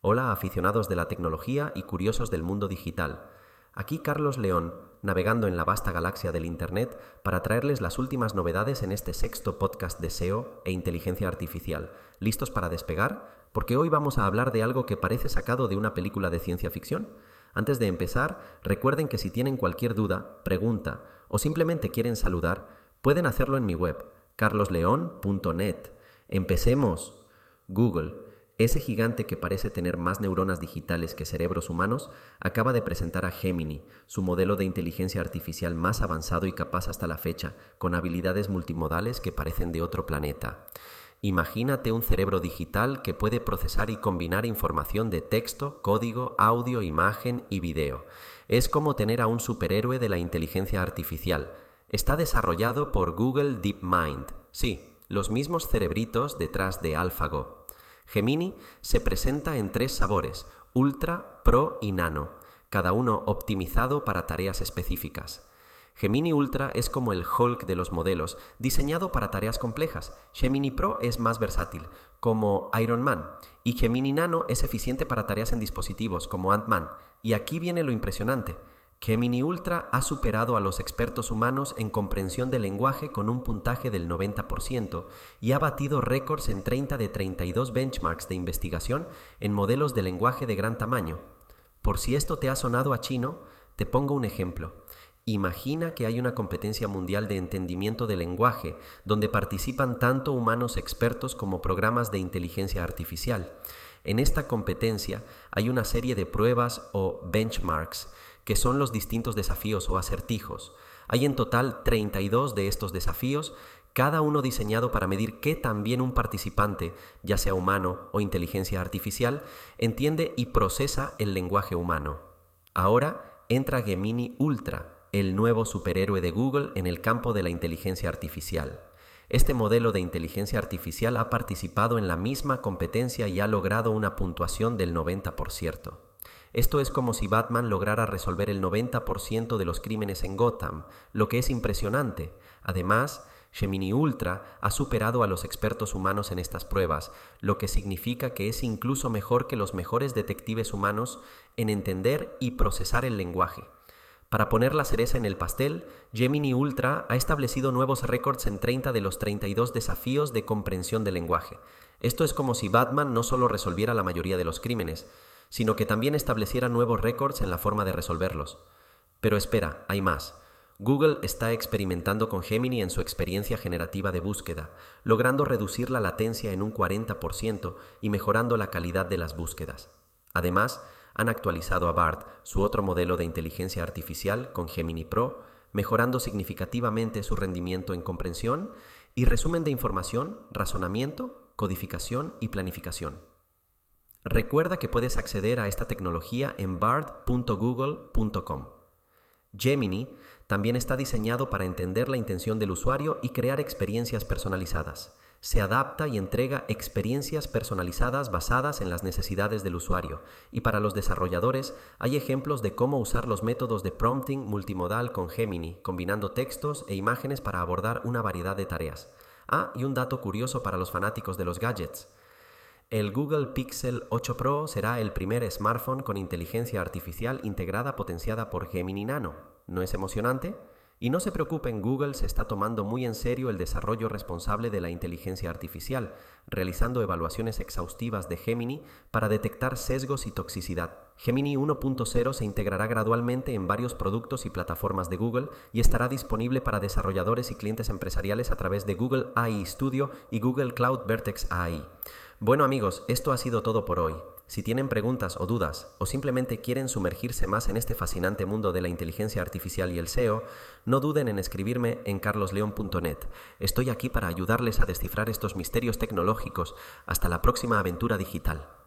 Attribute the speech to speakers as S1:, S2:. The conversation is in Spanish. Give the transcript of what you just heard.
S1: Hola aficionados de la tecnología y curiosos del mundo digital. Aquí Carlos León, navegando en la vasta galaxia del Internet para traerles las últimas novedades en este sexto podcast de SEO e inteligencia artificial. ¿Listos para despegar? Porque hoy vamos a hablar de algo que parece sacado de una película de ciencia ficción. Antes de empezar, recuerden que si tienen cualquier duda, pregunta o simplemente quieren saludar, pueden hacerlo en mi web, carlosleón.net. Empecemos. Google ese gigante que parece tener más neuronas digitales que cerebros humanos acaba de presentar a Gemini, su modelo de inteligencia artificial más avanzado y capaz hasta la fecha, con habilidades multimodales que parecen de otro planeta. Imagínate un cerebro digital que puede procesar y combinar información de texto, código, audio, imagen y video. Es como tener a un superhéroe de la inteligencia artificial. Está desarrollado por Google DeepMind. Sí, los mismos cerebritos detrás de AlphaGo. Gemini se presenta en tres sabores, Ultra, Pro y Nano, cada uno optimizado para tareas específicas. Gemini Ultra es como el Hulk de los modelos, diseñado para tareas complejas. Gemini Pro es más versátil, como Iron Man. Y Gemini Nano es eficiente para tareas en dispositivos, como Ant-Man. Y aquí viene lo impresionante. Gemini Ultra ha superado a los expertos humanos en comprensión del lenguaje con un puntaje del 90% y ha batido récords en 30 de 32 benchmarks de investigación en modelos de lenguaje de gran tamaño. Por si esto te ha sonado a chino, te pongo un ejemplo. Imagina que hay una competencia mundial de entendimiento del lenguaje, donde participan tanto humanos expertos como programas de inteligencia artificial. En esta competencia hay una serie de pruebas o benchmarks que son los distintos desafíos o acertijos. Hay en total 32 de estos desafíos, cada uno diseñado para medir qué también un participante, ya sea humano o inteligencia artificial, entiende y procesa el lenguaje humano. Ahora entra Gemini Ultra, el nuevo superhéroe de Google en el campo de la inteligencia artificial. Este modelo de inteligencia artificial ha participado en la misma competencia y ha logrado una puntuación del 90%. Esto es como si Batman lograra resolver el 90% de los crímenes en Gotham, lo que es impresionante. Además, Gemini Ultra ha superado a los expertos humanos en estas pruebas, lo que significa que es incluso mejor que los mejores detectives humanos en entender y procesar el lenguaje. Para poner la cereza en el pastel, Gemini Ultra ha establecido nuevos récords en 30 de los 32 desafíos de comprensión del lenguaje. Esto es como si Batman no solo resolviera la mayoría de los crímenes, sino que también estableciera nuevos récords en la forma de resolverlos. Pero espera, hay más. Google está experimentando con Gemini en su experiencia generativa de búsqueda, logrando reducir la latencia en un 40% y mejorando la calidad de las búsquedas. Además, han actualizado a BART, su otro modelo de inteligencia artificial, con Gemini Pro, mejorando significativamente su rendimiento en comprensión y resumen de información, razonamiento, codificación y planificación. Recuerda que puedes acceder a esta tecnología en bard.google.com. Gemini también está diseñado para entender la intención del usuario y crear experiencias personalizadas. Se adapta y entrega experiencias personalizadas basadas en las necesidades del usuario. Y para los desarrolladores hay ejemplos de cómo usar los métodos de prompting multimodal con Gemini, combinando textos e imágenes para abordar una variedad de tareas. Ah, y un dato curioso para los fanáticos de los gadgets. El Google Pixel 8 Pro será el primer smartphone con inteligencia artificial integrada potenciada por Gemini Nano. ¿No es emocionante? Y no se preocupen, Google se está tomando muy en serio el desarrollo responsable de la inteligencia artificial, realizando evaluaciones exhaustivas de Gemini para detectar sesgos y toxicidad. Gemini 1.0 se integrará gradualmente en varios productos y plataformas de Google y estará disponible para desarrolladores y clientes empresariales a través de Google AI Studio y Google Cloud Vertex AI. Bueno amigos, esto ha sido todo por hoy. Si tienen preguntas o dudas o simplemente quieren sumergirse más en este fascinante mundo de la inteligencia artificial y el SEO, no duden en escribirme en carlosleon.net. Estoy aquí para ayudarles a descifrar estos misterios tecnológicos. Hasta la próxima aventura digital.